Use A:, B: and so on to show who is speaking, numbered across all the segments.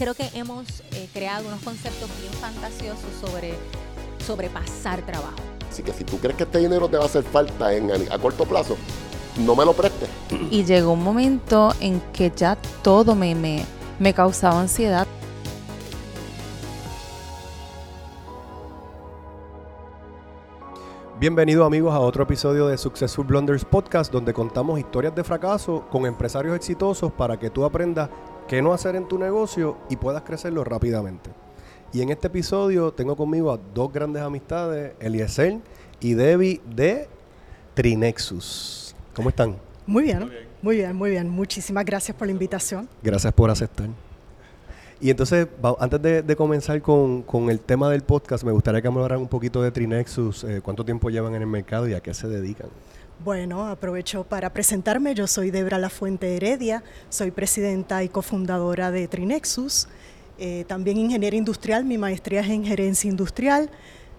A: creo que hemos eh, creado unos conceptos bien fantasiosos sobre sobrepasar trabajo.
B: Así que si tú crees que este dinero te va a hacer falta en, a corto plazo, no me lo prestes.
C: Y llegó un momento en que ya todo me, me, me causaba ansiedad.
D: Bienvenidos amigos a otro episodio de Successful Blunders Podcast donde contamos historias de fracaso con empresarios exitosos para que tú aprendas qué no hacer en tu negocio y puedas crecerlo rápidamente. Y en este episodio tengo conmigo a dos grandes amistades, Eliezer y Debbie de Trinexus. ¿Cómo están?
E: Muy bien, muy bien, muy bien. Muchísimas gracias por la invitación.
D: Gracias por aceptar. Y entonces, antes de, comenzar con, el tema del podcast, me gustaría que me hablaran un poquito de Trinexus, eh, cuánto tiempo llevan en el mercado y a qué se dedican.
E: Bueno, aprovecho para presentarme. Yo soy Debra Lafuente Heredia, soy presidenta y cofundadora de Trinexus. Eh, también ingeniera industrial, mi maestría es en gerencia industrial.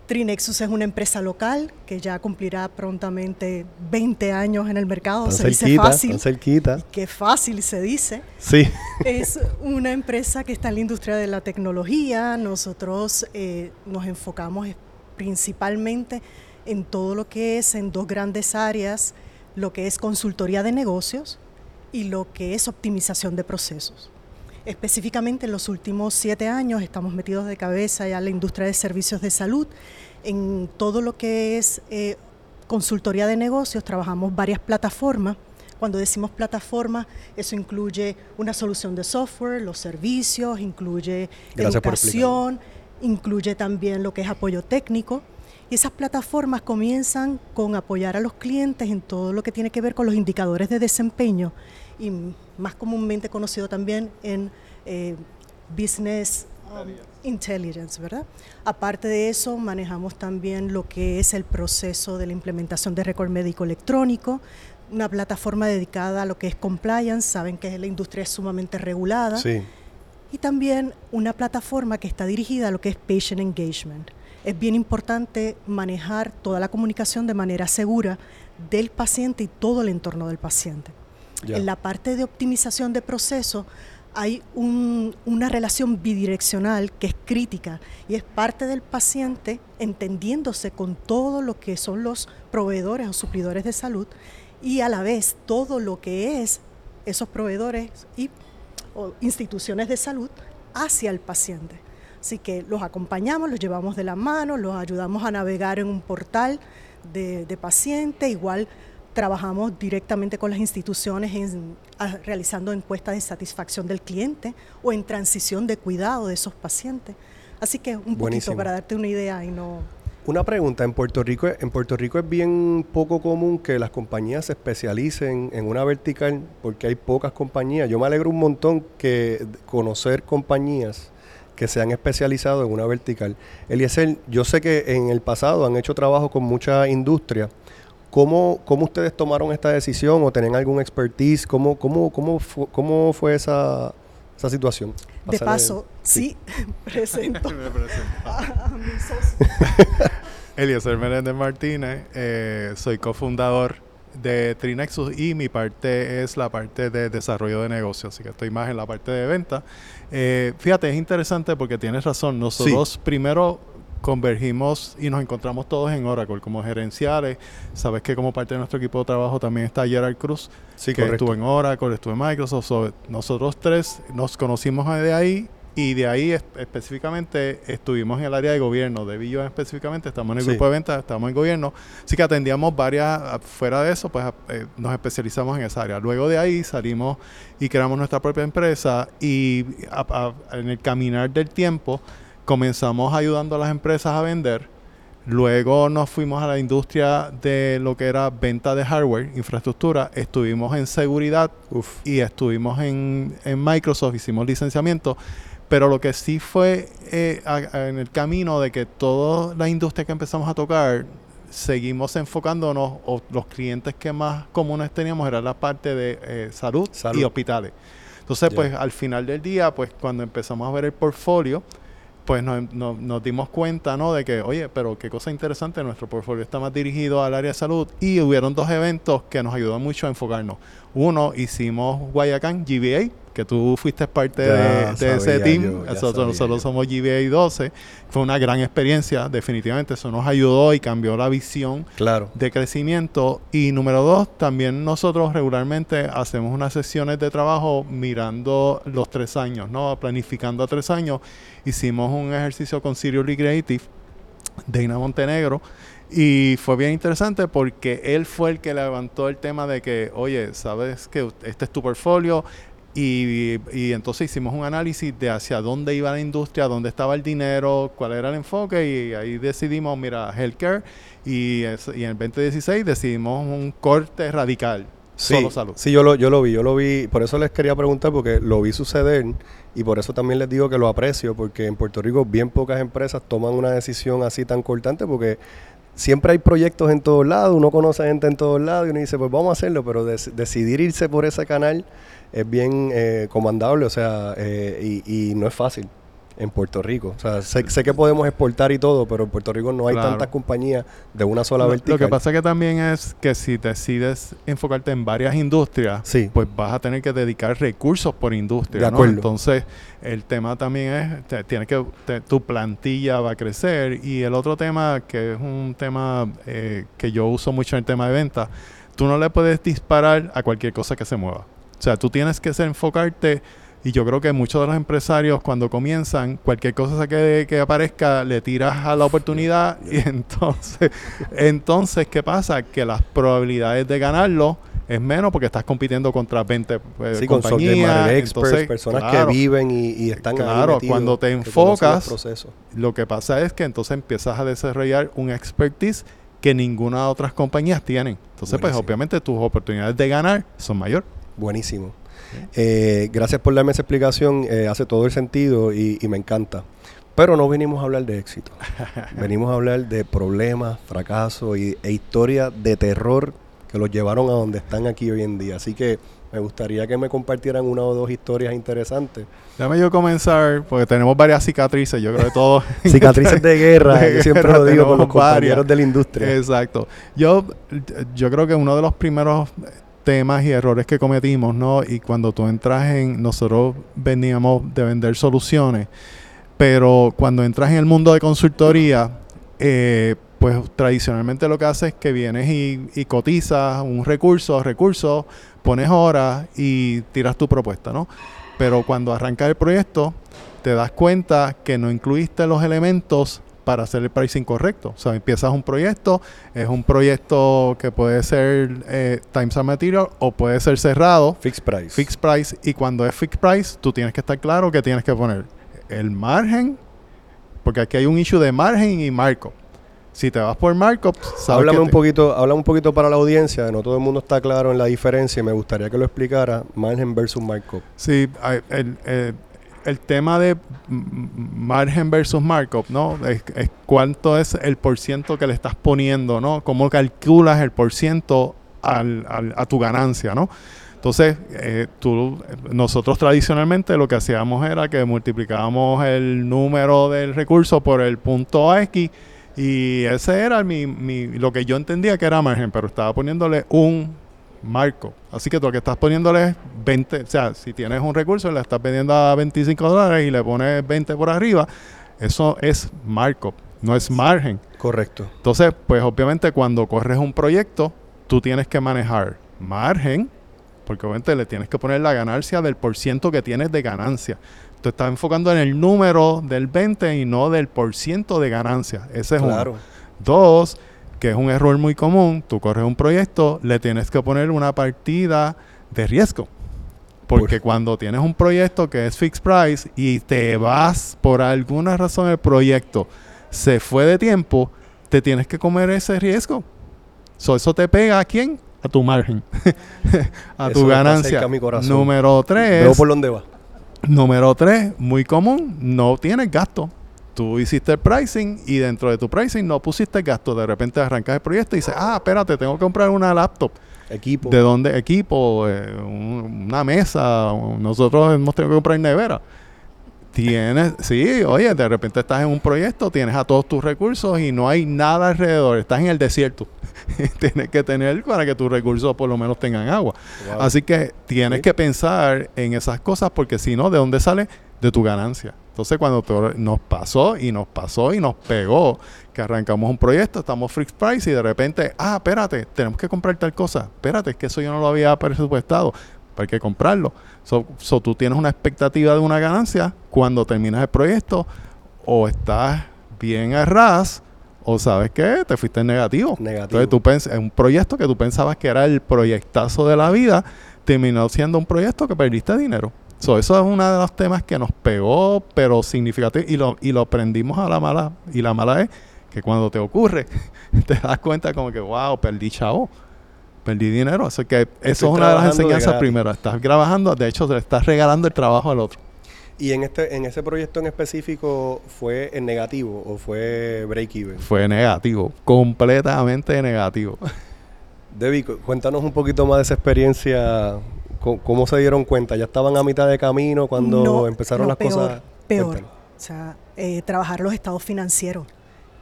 E: Trinexus es una empresa local que ya cumplirá prontamente 20 años en el mercado. se dice fácil.
D: cerquita.
E: Qué fácil se dice.
D: Sí.
E: Es una empresa que está en la industria de la tecnología. Nosotros eh, nos enfocamos principalmente en todo lo que es en dos grandes áreas, lo que es consultoría de negocios y lo que es optimización de procesos. Específicamente en los últimos siete años estamos metidos de cabeza ya en la industria de servicios de salud, en todo lo que es eh, consultoría de negocios, trabajamos varias plataformas. Cuando decimos plataforma, eso incluye una solución de software, los servicios, incluye educación, incluye también lo que es apoyo técnico. Y esas plataformas comienzan con apoyar a los clientes en todo lo que tiene que ver con los indicadores de desempeño y más comúnmente conocido también en eh, Business um, Intelligence, ¿verdad? Aparte de eso, manejamos también lo que es el proceso de la implementación de récord médico electrónico, una plataforma dedicada a lo que es compliance, saben que la industria es sumamente regulada.
D: Sí.
E: Y también una plataforma que está dirigida a lo que es patient engagement es bien importante manejar toda la comunicación de manera segura del paciente y todo el entorno del paciente. En la parte de optimización de procesos hay una relación bidireccional que es crítica y es parte del paciente entendiéndose con todo lo que son los proveedores o suplidores de salud y a la vez todo lo que es esos proveedores y o instituciones de salud hacia el paciente. Así que los acompañamos, los llevamos de la mano, los ayudamos a navegar en un portal de, de paciente, igual trabajamos directamente con las instituciones realizando encuestas de satisfacción del cliente o en transición de cuidado de esos pacientes. Así que un poquito para darte una idea y no...
D: Una pregunta, en Puerto Rico, en Puerto Rico es bien poco común que las compañías se especialicen en una vertical porque hay pocas compañías. Yo me alegro un montón que conocer compañías que se han especializado en una vertical. Eliezer, yo sé que en el pasado han hecho trabajo con mucha industria. ¿Cómo, ¿Cómo ustedes tomaron esta decisión o tienen algún expertise? ¿Cómo, cómo, cómo, fue, cómo fue esa, esa situación?
E: De paso, sí, presento a, mi socio.
F: Eliezer Menéndez Martínez, eh, soy cofundador de Trinexus y mi parte es la parte de desarrollo de negocios, así que estoy más en la parte de venta. Eh, fíjate, es interesante porque tienes razón, nosotros primero convergimos y nos encontramos todos en Oracle como gerenciales. Sabes que como parte de nuestro equipo de trabajo también está Gerard Cruz, que estuvo en Oracle, estuvo en Microsoft. nosotros tres nos conocimos de ahí y de ahí específicamente estuvimos en el área de gobierno. De Billo específicamente estamos en el grupo de ventas, estamos en gobierno. Así que atendíamos varias, fuera de eso, pues eh, nos especializamos en esa área. Luego de ahí salimos y creamos nuestra propia empresa y en el caminar del tiempo comenzamos ayudando a las empresas a vender. Luego nos fuimos a la industria de lo que era venta de hardware, infraestructura. Estuvimos en seguridad y estuvimos en, en Microsoft, hicimos licenciamiento pero lo que sí fue eh, en el camino de que toda la industria que empezamos a tocar, seguimos enfocándonos, o los clientes que más comunes teníamos era la parte de eh, salud, y hospitales. Entonces, pues al final del día, pues cuando empezamos a ver el portfolio, pues nos, dimos cuenta, ¿no? De que, oye, pero qué cosa interesante, nuestro portfolio está más dirigido al área de salud y hubieron dos eventos que nos ayudaron mucho a enfocarnos. Uno, hicimos Guayacán, GBA, que tú fuiste parte
D: Ya
F: de, de ese team.
D: yo,
F: nosotros, nosotros somos GBA 12. Fue una gran experiencia, definitivamente. Eso nos ayudó y cambió la visión
D: Claro.
F: de crecimiento. Y número dos, también nosotros regularmente hacemos unas sesiones de trabajo mirando los tres años, ¿no? Planificando a tres años. Hicimos un ejercicio con Seriously Creative de Ina Montenegro. Y fue bien interesante porque él fue el que levantó el tema de que, oye, sabes que este es tu portfolio. Y, y entonces hicimos un análisis de hacia dónde iba la industria, dónde estaba el dinero, cuál era el enfoque. Y ahí decidimos, mira, healthcare. Y, es- y en el 2016 decidimos un corte radical.
D: Sí,
F: solo salud.
D: sí, yo lo, yo lo vi, yo lo vi, por eso les quería preguntar, porque lo vi suceder y por eso también les digo que lo aprecio, porque en Puerto Rico bien pocas empresas toman una decisión así tan cortante, porque siempre hay proyectos en todos lados, uno conoce gente en todos lados y uno dice, pues vamos a hacerlo, pero decidir irse por ese canal es bien eh, comandable, o sea, eh, y, y no es fácil en Puerto Rico. O sea, sé, sé que podemos exportar y todo, pero en Puerto Rico no hay
F: Claro.
D: tantas compañías de una sola
F: Lo,
D: vertical.
F: lo que pasa que también es que si decides enfocarte en varias industrias,
D: Sí.
F: pues vas a tener que dedicar recursos por industria.
D: De
F: ¿no?
D: acuerdo.
F: Entonces, el tema también es, te- tienes que, te- tu plantilla va a crecer. Y el otro tema, que es un tema eh, que yo uso mucho en el tema de venta, tú no le puedes disparar a cualquier cosa que se mueva. O sea, tú tienes que ser, enfocarte. Y yo creo que muchos de los empresarios cuando comienzan, cualquier cosa que, que aparezca, le tiras a la oportunidad y entonces, entonces, ¿qué pasa? Que las probabilidades de ganarlo es menos porque estás compitiendo contra 20 eh,
D: Sí, con
F: compañías.
D: matter experts,
F: entonces,
D: personas
F: claro,
D: que viven y, y están
F: Claro,
D: metidos,
F: cuando te enfocas. Lo que pasa es que entonces empiezas a desarrollar un expertise que ninguna de otras compañías tienen. Entonces, pues obviamente tus oportunidades de ganar son mayores.
D: Buenísimo. Eh, gracias por darme esa explicación, eh, hace todo el sentido y, y me encanta. Pero no venimos a hablar de éxito. venimos a hablar de problemas, fracasos y, e historias de terror que los llevaron a donde están aquí hoy en día. Así que me gustaría que me compartieran una o dos historias interesantes.
F: Déjame yo comenzar, porque tenemos varias cicatrices, yo creo que todos...
D: Cicatrices de guerra,
F: De
D: yo siempre
F: guerra
D: lo digo con los
F: varias.
D: compañeros de la industria.
F: Exacto. Yo, yo creo que uno de los primeros temas y errores que cometimos, ¿no? Y cuando tú entras en, nosotros veníamos de vender soluciones, pero cuando entras en el mundo de consultoría, eh, pues tradicionalmente lo que haces es que vienes y, y cotizas un recurso, recursos, pones horas y tiras tu propuesta, ¿no? Pero cuando arrancas el proyecto, te das cuenta que no incluiste los elementos para hacer el pricing correcto. O sea, empiezas un proyecto, es un proyecto que puede ser eh, Times and Material o puede ser cerrado,
D: Fixed price.
F: fixed price, y cuando es fixed price, tú tienes que estar claro que tienes que poner el margen, porque aquí hay un issue de margen y markup. Si te vas por markup, sabes
D: Háblame
F: que
D: un poquito, háblame un poquito para la audiencia, no todo el mundo está claro en la diferencia y me gustaría que lo explicara margen versus markup.
F: Sí, el- el tema de margen versus markup, ¿no? Es, cuánto es el porciento que le estás poniendo, ¿no? Cómo calculas el porciento al, al- a tu ganancia, ¿no? Entonces, eh, tú, nosotros tradicionalmente lo que hacíamos era que multiplicábamos el número del recurso por el punto X y ese era mi, mi- lo que yo entendía que era margen, pero estaba poniéndole un marco. Así que tú lo que estás poniéndole es 20, o sea, si tienes un recurso y le estás vendiendo a 25 dólares y le pones 20 por arriba, eso es markup, no es margen.
D: Correcto.
F: Entonces, pues obviamente cuando corres un proyecto, tú tienes que manejar margen, porque obviamente le tienes que poner la ganancia del por ciento que tienes de ganancia. Tú estás enfocando en el número del 20 y no del por ciento de ganancia. Ese es
D: Claro.
F: uno. Dos, que es un error muy común, tú corres un proyecto, le tienes que poner una partida de riesgo. Porque cuando tienes un proyecto que es fixed price y te vas por alguna razón el proyecto se fue de tiempo, te tienes que comer ese riesgo. So, eso te pega a quién? A tu margen, a tu ganancia.
D: a mi.
F: Número tres.
D: Veo por dónde va.
F: Número tres, muy común, no tienes gasto. Tú hiciste el pricing y dentro de tu pricing no pusiste gasto. De repente arrancas el proyecto y dices, ah, espérate, tengo que comprar una laptop.
D: Equipo.
F: ¿De dónde? Equipo, eh, un- una mesa. Nosotros hemos tenido que comprar nevera. tienes, sí, oye, de repente estás en un proyecto, tienes a todos tus recursos y no hay nada alrededor, estás en el desierto. tienes que tener para que tus recursos por lo menos tengan agua.
D: Wow.
F: Así que tienes
D: Sí.
F: que pensar en esas cosas porque si no, ¿de dónde sale? De tu ganancia. Entonces cuando nos pasó y nos pasó y nos pegó que arrancamos un proyecto, estamos fixed price y de repente, ah, espérate, tenemos que comprar tal cosa. Espérate, es que eso yo no lo había presupuestado. Hay que comprarlo. So, so tú tienes una expectativa de una ganancia cuando terminas el proyecto o estás bien a ras o sabes que te fuiste en negativo.
D: Negativo.
F: Entonces tú pens- un proyecto que tú pensabas que era el proyectazo de la vida terminó siendo un proyecto que perdiste dinero. So, eso es uno de los temas que nos pegó, pero significativo, y lo, y lo aprendimos a la mala. Y la mala es que cuando te ocurre, te das cuenta como que, wow, perdí chavo, perdí dinero. Así que eso
D: Estoy
F: es una de las
D: trabajando de
F: enseñanzas
D: gratis.
F: primero. Estás grabando, de hecho, le estás regalando el trabajo al otro.
D: Y en este en ese proyecto en específico fue en negativo o fue break even.
F: Fue negativo, completamente negativo.
D: Debbie, cu- cuéntanos un poquito más de esa experiencia. ¿Cómo se dieron cuenta? ¿Ya estaban a mitad de camino cuando
E: No,
D: empezaron
E: no,
D: las
E: peor,
D: cosas?
E: Peor.
D: Cuéntanos.
E: O sea, eh, trabajar los estados financieros.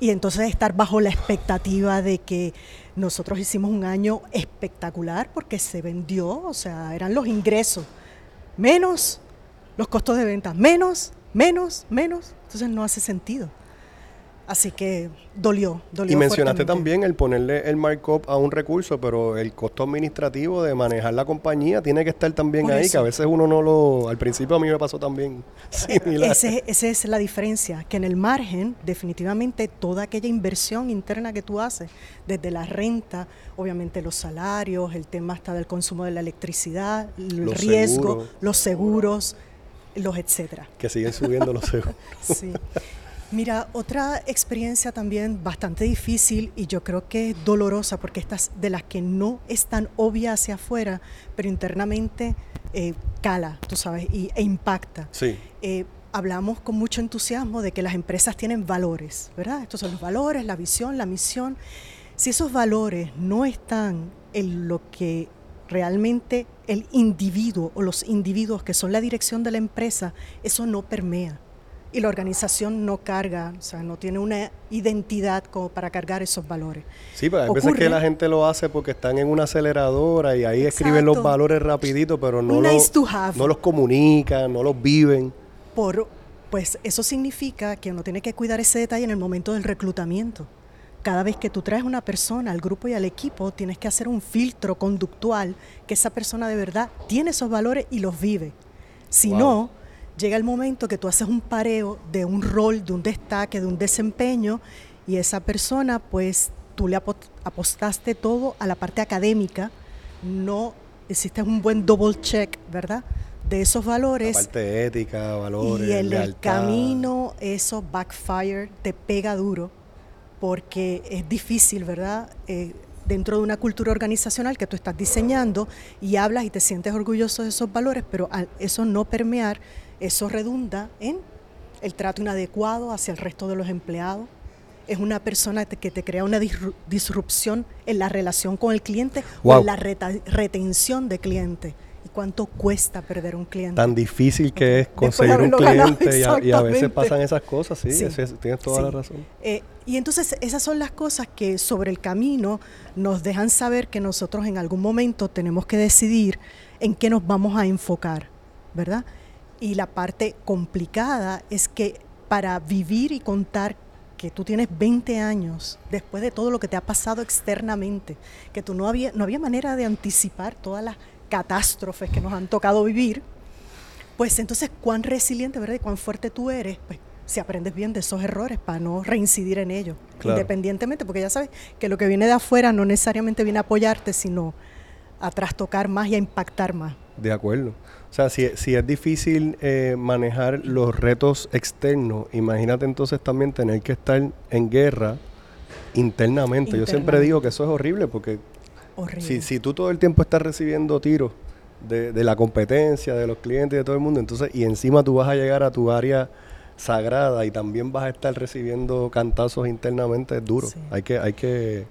E: Y entonces estar bajo la expectativa de que nosotros hicimos un año espectacular porque se vendió, o sea, eran los ingresos, menos los costos de venta, menos, menos, menos. Entonces no hace sentido. Así que dolió, dolió.
D: Y mencionaste también el ponerle el markup a un recurso, pero el costo administrativo de manejar la compañía tiene que estar también
E: Por
D: ahí,
E: eso.
D: que a veces uno no lo... Al principio a mí me pasó también similar.
E: Ese- Esa es la diferencia, que en el margen definitivamente toda aquella inversión interna que tú haces, desde la renta, obviamente los salarios, el tema hasta del consumo de la electricidad, el
D: Los
E: riesgo,
D: seguros.
E: los seguros, los etcétera.
D: que siguen subiendo los seguros.
E: Sí. Mira, otra experiencia también bastante difícil y yo creo que es dolorosa porque estas de las que no es tan obvia hacia afuera, pero internamente eh, cala, tú sabes, y, e impacta
D: Sí.
E: eh, hablamos con mucho entusiasmo de que las empresas tienen valores, ¿verdad? Estos son los valores, la visión, la misión. Si esos valores no están en lo que realmente el individuo o los individuos que son la dirección de la empresa, eso no permea. Y la organización no carga, o sea, no tiene una identidad como para cargar esos valores.
D: Sí, pero hay veces que la gente lo hace porque están en una aceleradora y ahí escriben los valores rapidito, pero no,
E: nice have.
D: no los comunican, no los viven.
E: Por, pues eso significa que uno tiene que cuidar ese detalle en el momento del reclutamiento. Cada vez que tú traes una persona al grupo y al equipo, tienes que hacer un filtro conductual que esa persona de verdad tiene esos valores y los vive. Si
D: Wow.
E: no, llega el momento que tú haces un pareo de un rol, de un destaque, de un desempeño, y esa persona, pues tú le apo- apostaste todo a la parte académica, no hiciste un buen double check, ¿verdad? De esos
D: La
E: valores
D: parte ética, valores,
E: y en el camino eso backfire, te pega duro, porque es difícil, ¿verdad? Eh, dentro de una cultura organizacional que tú estás diseñando y hablas y te sientes orgulloso de esos valores, pero al eso no permear, eso redunda en el trato inadecuado hacia el resto de los empleados. Es una persona que te crea una disru- disrupción en la relación con el cliente o en la retención de cliente. ¿Y cuánto cuesta perder un cliente?
D: Tan difícil que es conseguir un
E: ganado,
D: cliente y a, y a veces pasan esas cosas, sí,
E: Sí,
D: ese es- tienes toda
E: sí.
D: la razón.
E: Eh, y entonces esas son las cosas que sobre el camino nos dejan saber que nosotros en algún momento tenemos que decidir en qué nos vamos a enfocar, ¿verdad? Y la parte complicada es que para vivir y contar que tú tienes 20 años después de todo lo que te ha pasado externamente, que tú no había, no había manera de anticipar todas las catástrofes que nos han tocado vivir, pues entonces cuán resiliente, ¿verdad? Y cuán fuerte tú eres, pues si aprendes bien de esos errores para no reincidir en ellos,
D: Claro.
E: independientemente, porque ya sabes que lo que viene de afuera no necesariamente viene a apoyarte, sino a trastocar más y a impactar más.
D: De acuerdo. O sea, si, si es difícil eh, manejar los retos externos, imagínate entonces también tener que estar en guerra internamente. Yo siempre digo que eso es horrible porque
E: Horrible.
D: si, si tú todo el tiempo estás recibiendo tiros de, de la competencia, de los clientes, de todo el mundo, entonces, y encima tú vas a llegar a tu área sagrada y también vas a estar recibiendo cantazos internamente, es duro.
E: Sí.
D: Hay que, hay que,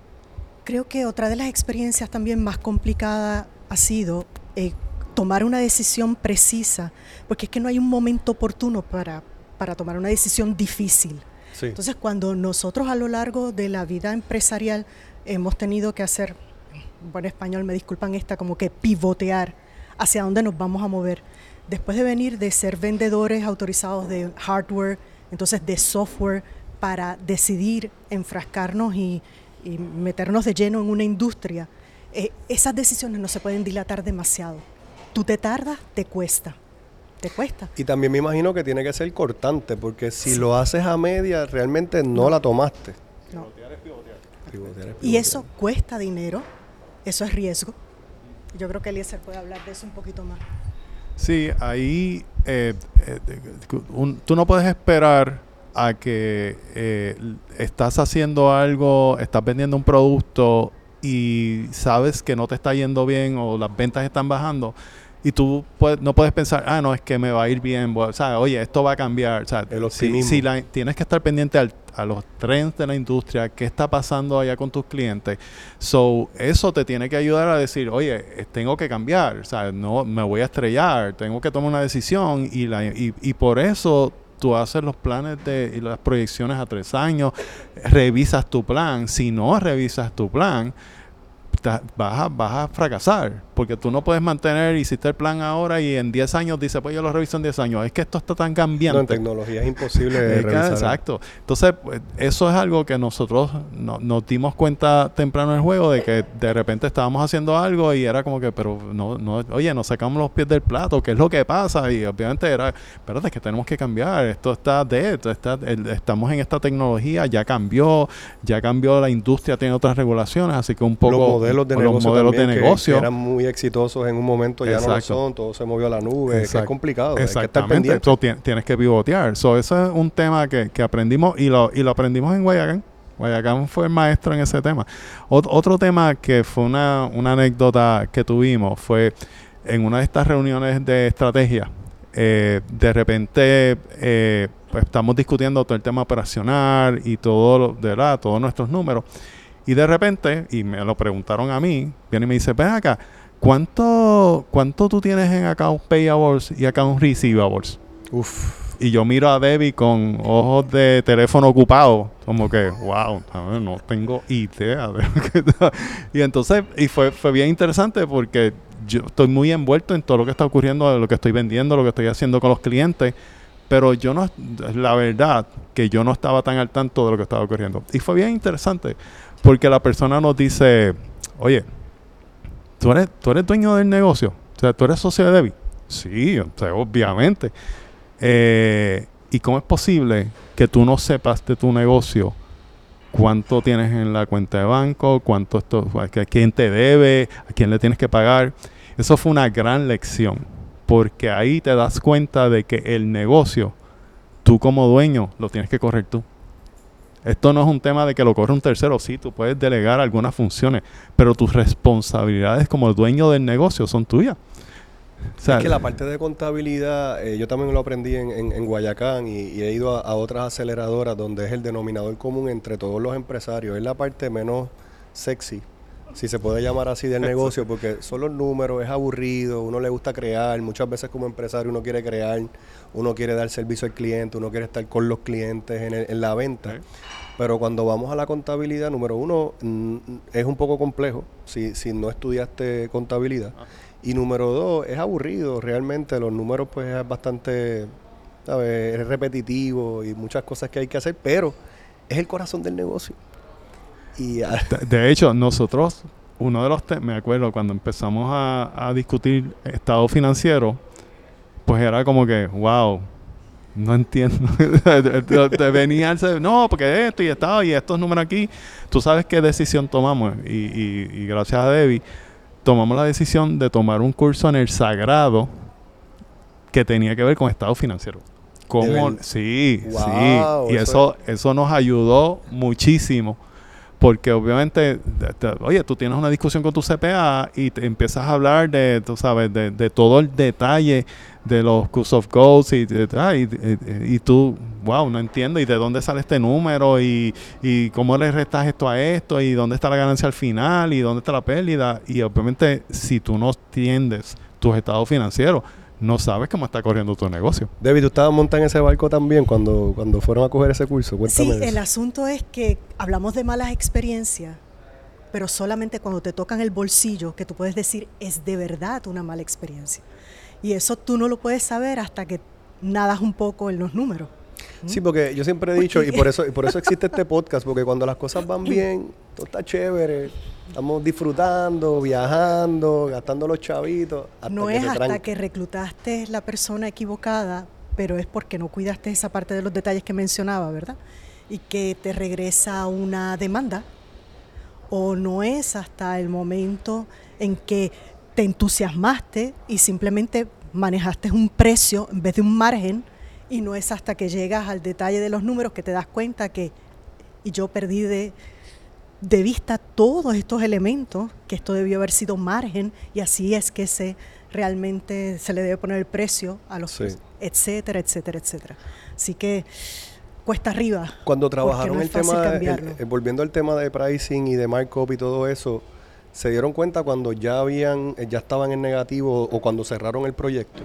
E: Creo que otra de las experiencias también más complicadas ha sido eh, tomar una decisión precisa, porque es que no hay un momento oportuno para, para tomar una decisión difícil.
D: Sí.
E: Entonces, cuando nosotros a lo largo de la vida empresarial hemos tenido que hacer, buen español, me disculpan esta, como que pivotear hacia dónde nos vamos a mover. Después de venir de ser vendedores autorizados de hardware, entonces de software, para decidir enfrascarnos y, y meternos de lleno en una industria, eh, esas decisiones no se pueden dilatar demasiado. Tú te tardas, te cuesta. Te cuesta.
D: Y también me imagino que tiene que ser cortante, porque si lo haces a media, realmente no, la tomaste.
E: No.
D: Pivotear es
E: Y
D: pivotear.
E: eso cuesta dinero, eso es riesgo. Yo creo que Eliezer puede hablar de eso un poquito más.
F: Sí, ahí eh, eh, un- tú no puedes esperar a que eh, estás haciendo algo, estás vendiendo un producto y sabes que no te está yendo bien o las ventas están bajando y tú puedes- no puedes pensar, ah, no, es que me va a ir bien, o sea, oye, esto va a cambiar. O sea,
D: El
F: si- si la- tienes que estar pendiente al- a los trends de la industria, qué está pasando allá con tus clientes. So, eso te tiene que ayudar a decir, oye, eh, tengo que cambiar, o sea, no me voy a estrellar, tengo que tomar una decisión y, la, y, y por eso tú haces los planes de, y las proyecciones a tres años, revisas tu plan. Si no revisas tu plan, vas a, vas a fracasar, porque tú no puedes mantener, hiciste el plan ahora y en 10 años dice, pues yo lo reviso en 10 años. Es que esto está tan cambiante.
D: No, en tecnología es imposible revisar.
F: exacto. Entonces, pues, eso es algo que nosotros no- nos dimos cuenta temprano en el juego de que de repente estábamos haciendo algo y era como que, pero no, no, oye, nos sacamos los pies del plato, ¿qué es lo que pasa? Y obviamente era, espérate, es que tenemos que cambiar, esto está dead, está, el- estamos en esta tecnología, ya cambió, ya cambió la industria, tiene otras regulaciones, así que un poco
D: modelos de
F: los
D: negocio,
F: modelos de
D: también, que-
F: negocio.
D: que eran muy exitosos en un momento, ya no lo son, todo se movió a la nube, que es complicado, hay que estar
F: Exactamente.
D: pendiente.
F: So, tien- tienes que pivotear. So, eso es un tema que, que aprendimos y lo, y lo aprendimos en Guayacán. Guayacán fue el maestro en ese tema. Ot- otro tema que fue una, una anécdota que tuvimos fue en una de estas reuniones de estrategia. eh, de repente eh, pues estamos discutiendo todo el tema operacional y todo, lo- de verdad, todos nuestros números. Y de repente, y me lo preguntaron a mí, viene y me dice, ven acá, ¿cuánto, cuánto tú tienes en account payables y account receivables?
D: Uf,
F: Y yo miro a Debbie con ojos de teléfono ocupado, como que, wow, no tengo idea de lo que está-". Y entonces, y fue, fue bien interesante porque yo estoy muy envuelto en todo lo que está ocurriendo, lo que estoy vendiendo, lo que estoy haciendo con los clientes, pero yo no, la verdad, que yo no estaba tan al tanto de lo que estaba ocurriendo. Y fue bien interesante porque la persona nos dice, oye, ¿tú eres, tú eres dueño del negocio? O sea, ¿tú eres socio de Debbie? Sí, o sea, obviamente. Eh, ¿Y cómo es posible que tú no sepas de tu negocio cuánto tienes en la cuenta de banco, cuánto esto, a quién te debe, a quién le tienes que pagar? Eso fue una gran lección, porque ahí te das cuenta de que el negocio, tú como dueño, lo tienes que correr tú. Esto no es un tema de que lo corre un tercero, sí, tú puedes delegar algunas funciones, pero tus responsabilidades como dueño del negocio son tuyas. O
D: es que la parte de contabilidad, eh, yo también lo aprendí en, en- Guayacán y, he ido a otras aceleradoras donde es el denominador común entre todos los empresarios. Es la parte menos sexy, si se puede llamar así, del negocio, porque son los números, es aburrido, uno le gusta crear, muchas veces como empresario uno quiere crear, uno quiere dar servicio al cliente, uno quiere estar con los clientes en, el- en la venta. Pero cuando vamos a la contabilidad, número uno, es un poco complejo si, si no estudiaste contabilidad. Y número dos, es aburrido realmente. Los números, pues, es bastante, ¿sabes? Es repetitivo y muchas cosas que hay que hacer, pero es el corazón del negocio. Y
F: De, hecho, nosotros, uno de los temas, me acuerdo cuando empezamos a, a discutir estado financiero, pues era como que, wow, no entiendo. te, venía el- no, porque esto y estado y estos números aquí, tú sabes qué decisión tomamos. Y, y- y gracias a Debbie, tomamos la decisión de tomar un curso en el sagrado que tenía que ver con estado financiero. ¿Cómo? Sí,
D: Wow,
F: sí. Y
D: eso,
F: eso nos ayudó muchísimo. Porque obviamente, oye, tú tienes una discusión con tu CPA y te empiezas a hablar de, tú sabes, de, de todo el detalle de los cost of de- ah, y, y- y tú, wow, no entiendo, y de dónde sale este número y, y cómo le restas esto a esto y dónde está la ganancia al final y dónde está la pérdida. Y obviamente, si tú no entiendes tus estados financieros, no sabes cómo está corriendo tu negocio.
D: David, ¿tú estabas montando en ese barco también cuando, cuando fueron a coger ese curso? Cuéntame
E: Sí, el asunto es que hablamos de malas experiencias, pero solamente cuando te tocan el bolsillo que tú puedes decir es de verdad una mala experiencia. Y eso tú no lo puedes saber hasta que nadas un poco en los números.
D: Sí, porque yo siempre he dicho, y por eso, y por eso existe este podcast, porque cuando las cosas van bien, todo está chévere, estamos disfrutando, viajando, gastando los chavitos. Hasta
E: no
D: que
E: es
D: se
E: hasta que reclutaste la persona equivocada, pero es porque no cuidaste esa parte de los detalles que mencionaba, ¿verdad? Y que te regresa una demanda. O no es hasta el momento en que te entusiasmaste y simplemente manejaste un precio en vez de un margen. Y no es hasta que llegas al detalle de los números que te das cuenta que y yo perdí de, de vista todos estos elementos, que esto debió haber sido margen y así es que se realmente se le debe poner el precio a los
D: Sí.
E: etcétera, etcétera, etcétera. Así que cuesta arriba.
D: Cuando trabajaron
E: no
D: el tema, el- el- volviendo al tema de pricing y de markup y todo eso, ¿se dieron cuenta cuando ya habían, eh, ya estaban en negativo o cuando cerraron el proyecto?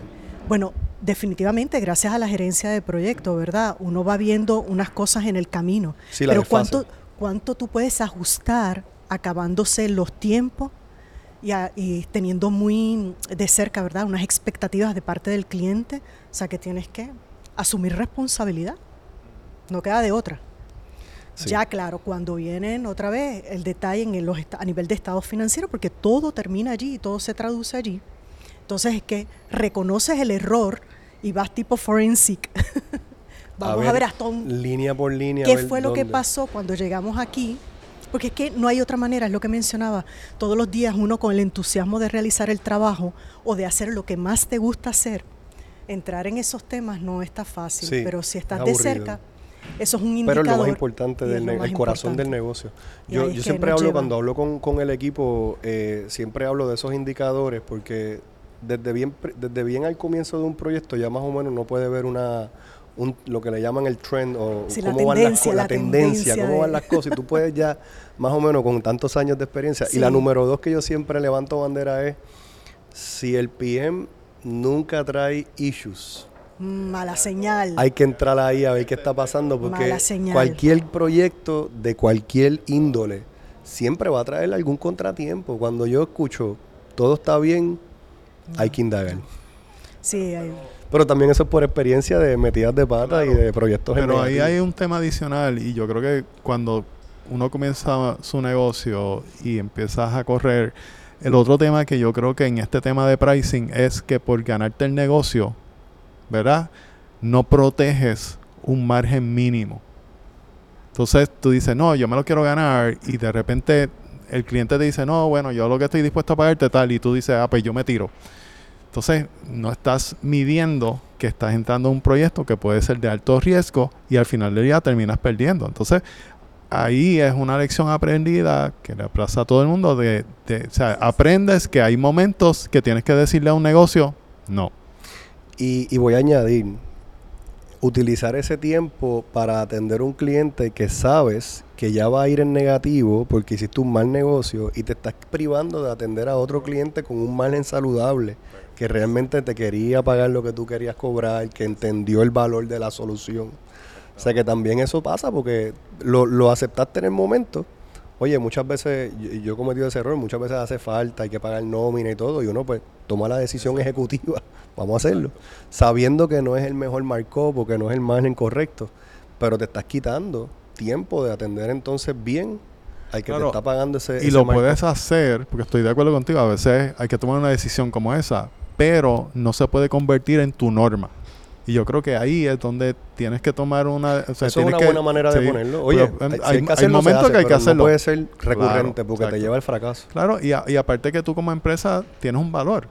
E: Bueno, definitivamente gracias a la gerencia de proyecto, ¿verdad? Uno va viendo unas cosas en el camino.
D: Sí, la
E: Pero
D: desfase.
E: ¿cuánto, ¿cuánto tú puedes ajustar acabándose los tiempos y, a- y teniendo muy de cerca, ¿verdad? Unas expectativas de parte del cliente. O sea que tienes que asumir responsabilidad. No queda de otra.
D: Sí.
E: Ya claro, cuando vienen otra vez el detalle en el- los a nivel de estados financieros, porque todo termina allí y todo se traduce allí. Entonces es que reconoces el error y vas tipo forensic. Vamos a ver, hasta un-
D: línea por línea.
E: qué fue lo que pasó cuando llegamos aquí. Porque es que no hay otra manera, es lo que mencionaba. Todos los días uno con el entusiasmo de realizar el trabajo o de hacer lo que más te gusta hacer, entrar en esos temas no está fácil.
D: Sí,
E: pero si estás
D: es
E: de cerca, eso es un
D: Pero
E: indicador.
D: es lo más importante del
E: más
D: el corazón del negocio. Yo, siempre hablo,
E: lleva.
D: cuando hablo con, con el equipo, eh, siempre hablo de esos indicadores porque desde bien, desde bien al comienzo de un proyecto ya más o menos uno puede ver una un- lo que le llaman el trend o
E: Sí, la
D: cómo van las
E: tendencia,
D: co- la,
E: la
D: tendencia,
E: tendencia
D: cómo van las cosas y tú puedes ya más o menos con tantos años de experiencia. Y la número dos que yo siempre levanto bandera es si el PM nunca trae issues,
E: Mala señal.
D: hay que entrar ahí a ver qué está pasando porque cualquier proyecto de cualquier índole siempre va a traer algún contratiempo. Cuando yo escucho todo está bien, hay que indagar.
E: Sí, hay-
D: Pero también eso es por experiencia de metidas de pata y de proyectos
F: Pero ahí hay un tema adicional y yo creo que cuando uno comienza su negocio y empiezas a correr, el otro tema que yo creo que en este tema de pricing es que por ganarte el negocio, ¿verdad? No proteges un margen mínimo. Entonces tú dices, no, yo me lo quiero ganar y de repente el cliente te dice, no, bueno, yo lo que estoy dispuesto a pagarte tal y tú dices, ah, pues yo me tiro. Entonces, no estás midiendo que estás entrando a un proyecto que puede ser de alto riesgo y al final del día terminas perdiendo. Entonces, ahí es una lección aprendida que le pasa a todo el mundo de, de- o sea, aprendes que hay momentos que tienes que decirle a un negocio, no.
D: Y, y voy a añadir, utilizar ese tiempo para atender un cliente que sabes que ya va a ir en negativo porque hiciste un mal negocio y te estás privando de atender a otro cliente con un margen saludable que realmente te quería pagar lo que tú querías cobrar, que entendió el valor de la solución. O sea que también eso pasa porque lo, lo aceptaste en el momento. Oye, muchas veces yo, he cometido ese error, muchas veces hace falta, hay que pagar nómina y todo, y uno pues toma la decisión ejecutiva, vamos a hacerlo, sabiendo que no es el mejor markup o que no es el margen correcto, pero te estás quitando tiempo de atender entonces bien al que
F: Claro,
D: te está pagando ese
F: Y
D: ese
F: lo puedes hacer, porque estoy de acuerdo contigo, a veces hay que tomar una decisión como esa, pero no se puede convertir en tu norma. Y yo creo que ahí es donde tienes que tomar una... o sea,
D: Eso es una
F: que-
D: buena manera de ponerlo. Oye,
F: pero, em,
D: si
F: hay,
D: hay que
F: hay momentos que hay que hacerlo.
D: No puede ser recurrente
F: Claro,
D: porque
F: exacto.
D: te lleva al fracaso.
F: Claro, y, a- y aparte que tú como empresa tienes un valor.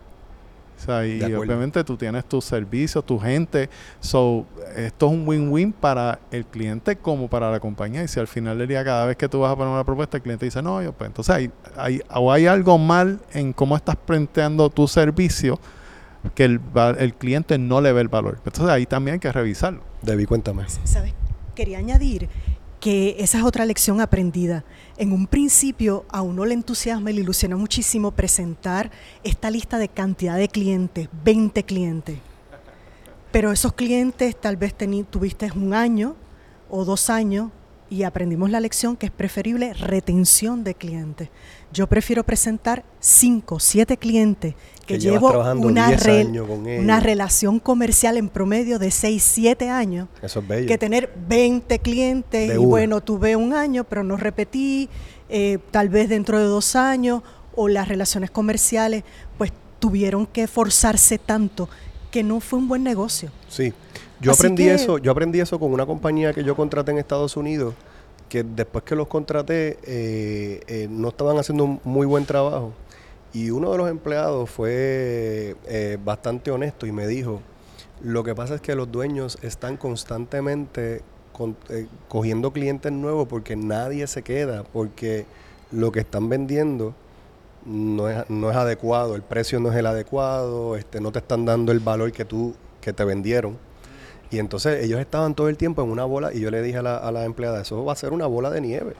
F: O sea, y obviamente tú tienes tus servicios, tu gente. So, esto es un win-win para el cliente como para la compañía. Y si al final del día, cada vez que tú vas a poner una propuesta, el cliente dice, no, yo, pues entonces hay, hay, o hay algo mal en cómo estás planteando tu servicio que el, va- el cliente no le ve el valor. Entonces ahí también hay que revisarlo.
D: Debbie, cuéntame.
E: ¿Sabes? Quería añadir que esa es otra lección aprendida. En un principio a uno le entusiasma y le ilusiona muchísimo presentar esta lista de cantidad de clientes, 20 clientes. Pero esos clientes tal vez tuviste un año o dos años y aprendimos la lección que es preferible retención de clientes. Yo prefiero presentar 5, 7 clientes que, llevo una,
D: 10
E: rel-
D: años con
E: una relación comercial en promedio de 6, 7 años
D: Eso es bello.
E: que tener 20 clientes
D: De
E: y
D: una.
E: bueno, tuve un año, pero no repetí, eh, tal vez dentro de dos años, o las relaciones comerciales, pues tuvieron que forzarse tanto que no fue un buen negocio.
D: Sí, yo
E: Así
D: aprendí
E: que-
D: eso, yo aprendí eso con una compañía que yo contraté en Estados Unidos, que después que los contraté eh, eh, no estaban haciendo un muy buen trabajo y uno de los empleados fue eh, bastante honesto y me dijo, lo que pasa es que los dueños están constantemente con- eh, cogiendo clientes nuevos porque nadie se queda, porque lo que están vendiendo no es, no es adecuado, el precio no es el adecuado, este, no te están dando el valor que tú, que te vendieron. Y entonces ellos estaban todo el tiempo en una bola y yo le dije a la, a la empleada, eso va a ser una bola de nieve,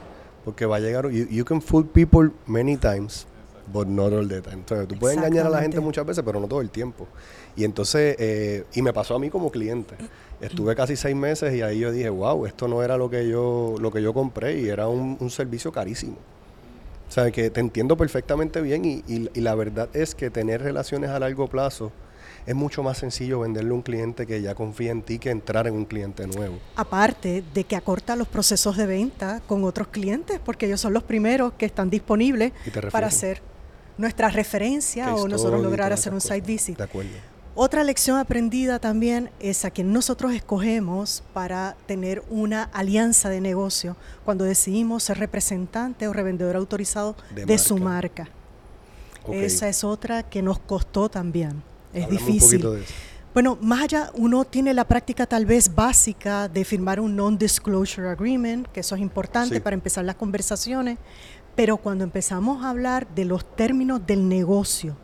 D: porque va a llegar, you, you can fool people many times, but not all the time. Entonces tú puedes engañar a la gente muchas veces, pero no todo el tiempo. Y entonces, eh, y me pasó a mí como cliente. Estuve casi seis meses y ahí yo dije, wow, esto no era lo que yo, lo que yo compré y era un, un servicio carísimo. O sea, que te entiendo perfectamente bien y, y- y la verdad es que tener relaciones a largo plazo es mucho más sencillo venderle a un cliente que ya confía en ti que entrar en un cliente nuevo.
E: Aparte de que acorta los procesos de venta con otros clientes, porque ellos son los primeros que están disponibles para hacer nuestra referencia o nosotros lograr hacer un site visit.
D: De acuerdo.
E: Otra lección aprendida también es a quien nosotros escogemos para tener una alianza de negocio cuando decidimos ser representante o revendedor autorizado
D: De
E: de, su
D: marca.
E: Esa es otra que nos costó también. Es difícil.
D: poquito de eso.
E: Bueno, más allá, uno tiene la práctica tal vez básica de firmar un non-disclosure agreement, que eso es importante
D: Sí.
E: para empezar las conversaciones, pero cuando empezamos a hablar de los términos del negocio,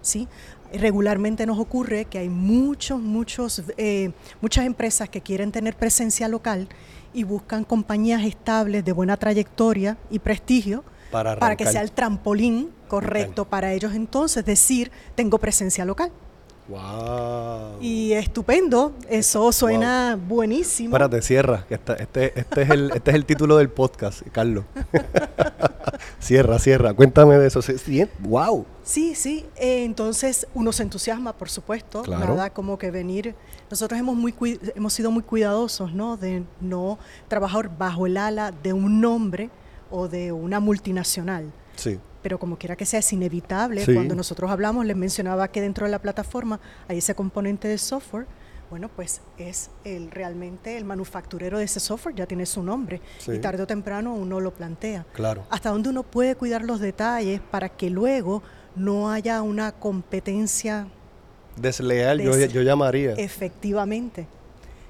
E: ¿sí? Regularmente nos ocurre que hay muchos, muchos, eh, muchas empresas que quieren tener presencia local y buscan compañías estables de buena trayectoria y prestigio
D: Para
E: para que sea el trampolín correcto para ellos entonces decir, tengo presencia local.
D: Wow.
E: Y estupendo, eso suena buenísimo.
D: Espérate, cierra. que esta- este, este, es el, este es el título del podcast, Carlos. cierra, cierra. Cuéntame de eso. Wow.
E: Sí, sí, eh, entonces uno se entusiasma, por supuesto,
D: Claro.
E: nada como que venir. Nosotros hemos, muy, hemos sido muy cuidadosos, ¿no? De no trabajar bajo el ala de un nombre o de una multinacional.
D: Sí.
E: Pero como quiera que sea, es inevitable.
D: Sí.
E: Cuando nosotros hablamos, les mencionaba que dentro de la plataforma hay ese componente de software. Bueno, pues es el realmente el manufacturero de ese software, ya tiene su nombre.
D: Sí.
E: Y tarde o temprano uno lo plantea.
D: Claro.
E: hasta dónde uno puede cuidar los detalles para que luego no haya una competencia
D: Desleal, yo,
E: Des-
D: yo llamaría.
E: efectivamente.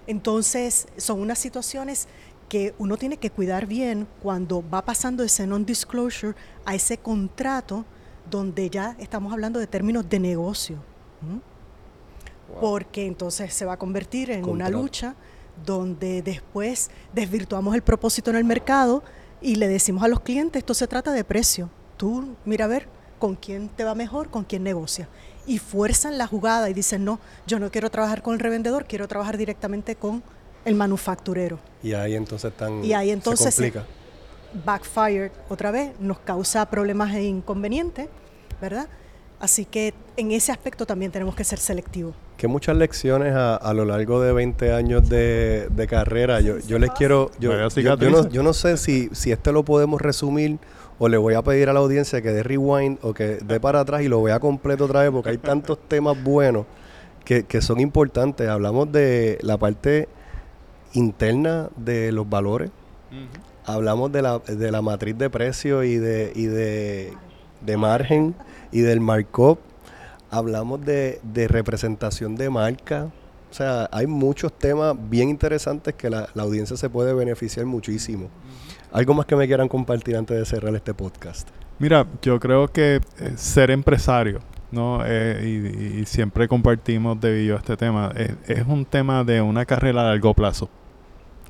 E: Entonces, son unas situaciones que uno tiene que cuidar bien cuando va pasando ese non-disclosure a ese contrato donde ya estamos hablando de términos de negocio. Porque entonces se va a convertir en una lucha donde después desvirtuamos el propósito en el mercado y le decimos a los clientes, esto se trata de precio. Tú mira a ver con quién te va mejor, con quién negocia. Y fuerzan la jugada y dicen, no, yo no quiero trabajar con el revendedor, quiero trabajar directamente con el manufacturero.
D: Y ahí entonces están,
E: Y ahí entonces
D: se complica.
E: Backfired otra vez, nos causa problemas e inconvenientes, ¿verdad? Así que en ese aspecto también tenemos que ser selectivos.
D: Que muchas lecciones a, a lo largo de 20 años de, de carrera. Yo, yo les quiero. Yo,
F: Vaya
D: yo- yo no,
F: cicatrices.
D: yo no sé si, si este lo podemos resumir o le voy a pedir a la audiencia que dé rewind o que dé para atrás y lo vea completo otra vez porque hay tantos temas buenos que, que son importantes. Hablamos de la parte interna de los valores. Hablamos de la, de la matriz de precio y de, y de, de margen y del markup. Hablamos de, de representación de marca. O sea, hay muchos temas bien interesantes que la, la audiencia se puede beneficiar muchísimo. ¿Algo más que me quieran compartir antes de cerrar este podcast?
F: Mira, yo creo que eh, ser empresario, ¿no? Eh, y, y siempre compartimos debido a este tema, eh, es un tema de una carrera a largo plazo.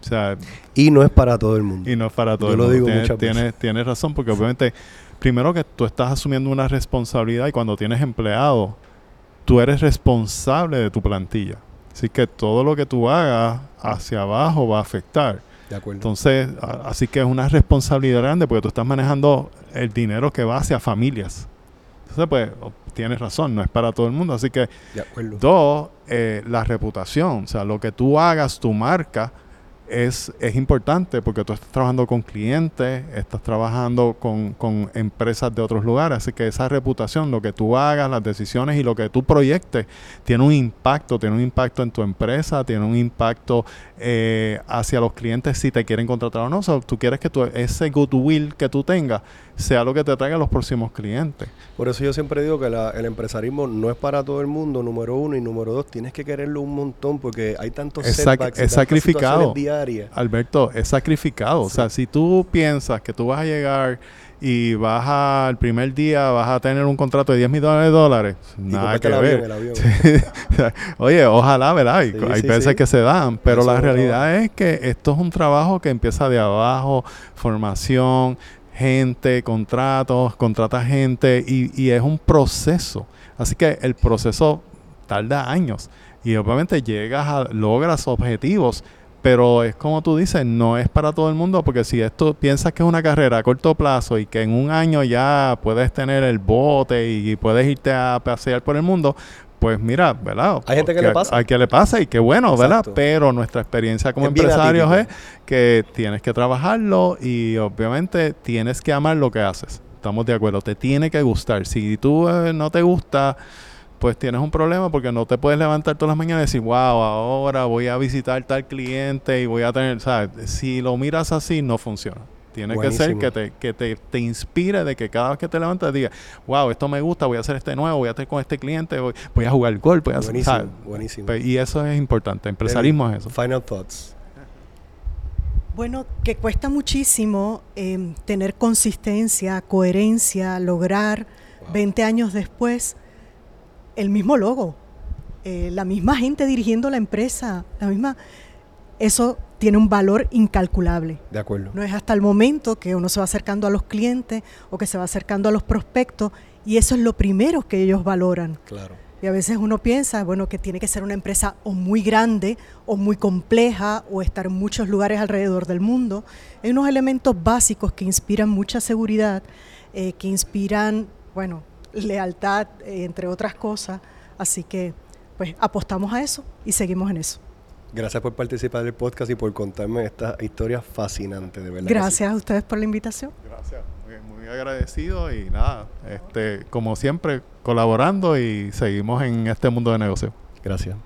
F: O sea,
D: Y no es para todo el mundo.
F: y no es para todo
D: Yo
F: el
D: lo
F: mundo.
D: digo
F: Tienes-
D: muchas veces.
F: tienes, tienes razón, porque obviamente, primero que tú estás asumiendo una responsabilidad y cuando tienes empleado, tú eres responsable de tu plantilla. Así que todo lo que tú hagas hacia abajo va a afectar.
D: De acuerdo.
F: Entonces, a- así que es una responsabilidad grande porque tú estás manejando el dinero que va hacia familias. Entonces, pues, o- tienes razón, no es para todo el mundo. Así que,
D: de acuerdo.
F: dos, eh, la reputación. O sea, lo que tú hagas, tu marca, es, es importante porque tú estás trabajando con clientes, estás trabajando con, con empresas de otros lugares. Así que esa reputación, lo que tú hagas, las decisiones y lo que tú proyectes, tiene un impacto, tiene un impacto en tu empresa, tiene un impacto eh, hacia los clientes si te quieren contratar o no. O sea, tú quieres que tu, ese goodwill que tú tengas sea lo que te traiga los próximos clientes.
D: Por eso yo siempre digo que la- el empresarismo no es para todo el mundo, número uno, y número dos, tienes que quererlo un montón porque hay tantos
F: Es
D: setbacks
F: es sacrificado.
D: diarias.
F: Alberto, es sacrificado. O sea, si tú piensas que tú vas a llegar y vas a, el primer día vas a tener un contrato de 10 millones de dólares, nada que
D: avión,
F: ver.
D: el avión.
F: Oye, ojalá, ¿verdad? Hay,
D: Sí,
F: hay
D: sí,
F: veces que se dan, pero
D: Eso
F: la realidad es que esto es un trabajo que empieza de abajo, formación, gente, contratos, contrata gente y, y es un proceso. Así que el proceso tarda años y obviamente llegas a, logras objetivos, pero es como tú dices, no es para todo el mundo porque si esto piensas que es una carrera a corto plazo y que en un año ya puedes tener el bote y, puedes irte a pasear por el mundo, pues mira, ¿verdad?
D: Hay gente que le pasa.
F: Hay que le pasa y qué bueno, ¿verdad? Pero nuestra experiencia como
D: Es
F: empresarios es que tienes que trabajarlo y obviamente tienes que amar lo que haces. Estamos de acuerdo, te tiene que gustar. Si tú eh, no te gusta, pues tienes un problema porque no te puedes levantar todas las mañanas y decir, wow, ahora voy a visitar tal cliente y voy a tener, ¿sabes? Si lo miras así, no funciona. Tiene que ser que, te, que te, te inspire de que cada vez que te levantas digas, wow, esto me gusta, voy a hacer este nuevo, voy a estar con este cliente, voy, voy a jugar golf, voy a hacer,
D: Buenísimo,
F: ¿sabes?
D: buenísimo.
F: Pues, y eso es importante, empresarismo es eso.
D: Final thoughts.
E: Bueno, que cuesta muchísimo eh, tener consistencia, coherencia, lograr 20 años después el mismo logo, eh, la misma gente dirigiendo la empresa, la misma, eso tiene un valor incalculable.
D: De acuerdo.
E: No es hasta el momento que uno se va acercando a los clientes o que se va acercando a los prospectos y eso es lo primero que ellos valoran.
D: Claro.
E: Y a veces uno piensa, bueno, que tiene que ser una empresa o muy grande o muy compleja o estar en muchos lugares alrededor del mundo. Hay unos elementos básicos que inspiran mucha seguridad, eh, que inspiran, bueno, lealtad, eh, entre otras cosas. Así que, pues, apostamos a eso y seguimos en eso.
D: Gracias por participar del podcast y por contarme esta historia fascinante, de verdad. sí.
E: Gracias a ustedes por la invitación.
F: Gracias, muy, muy agradecido y nada, este, como siempre, colaborando y seguimos en este mundo de negocio.
D: Gracias.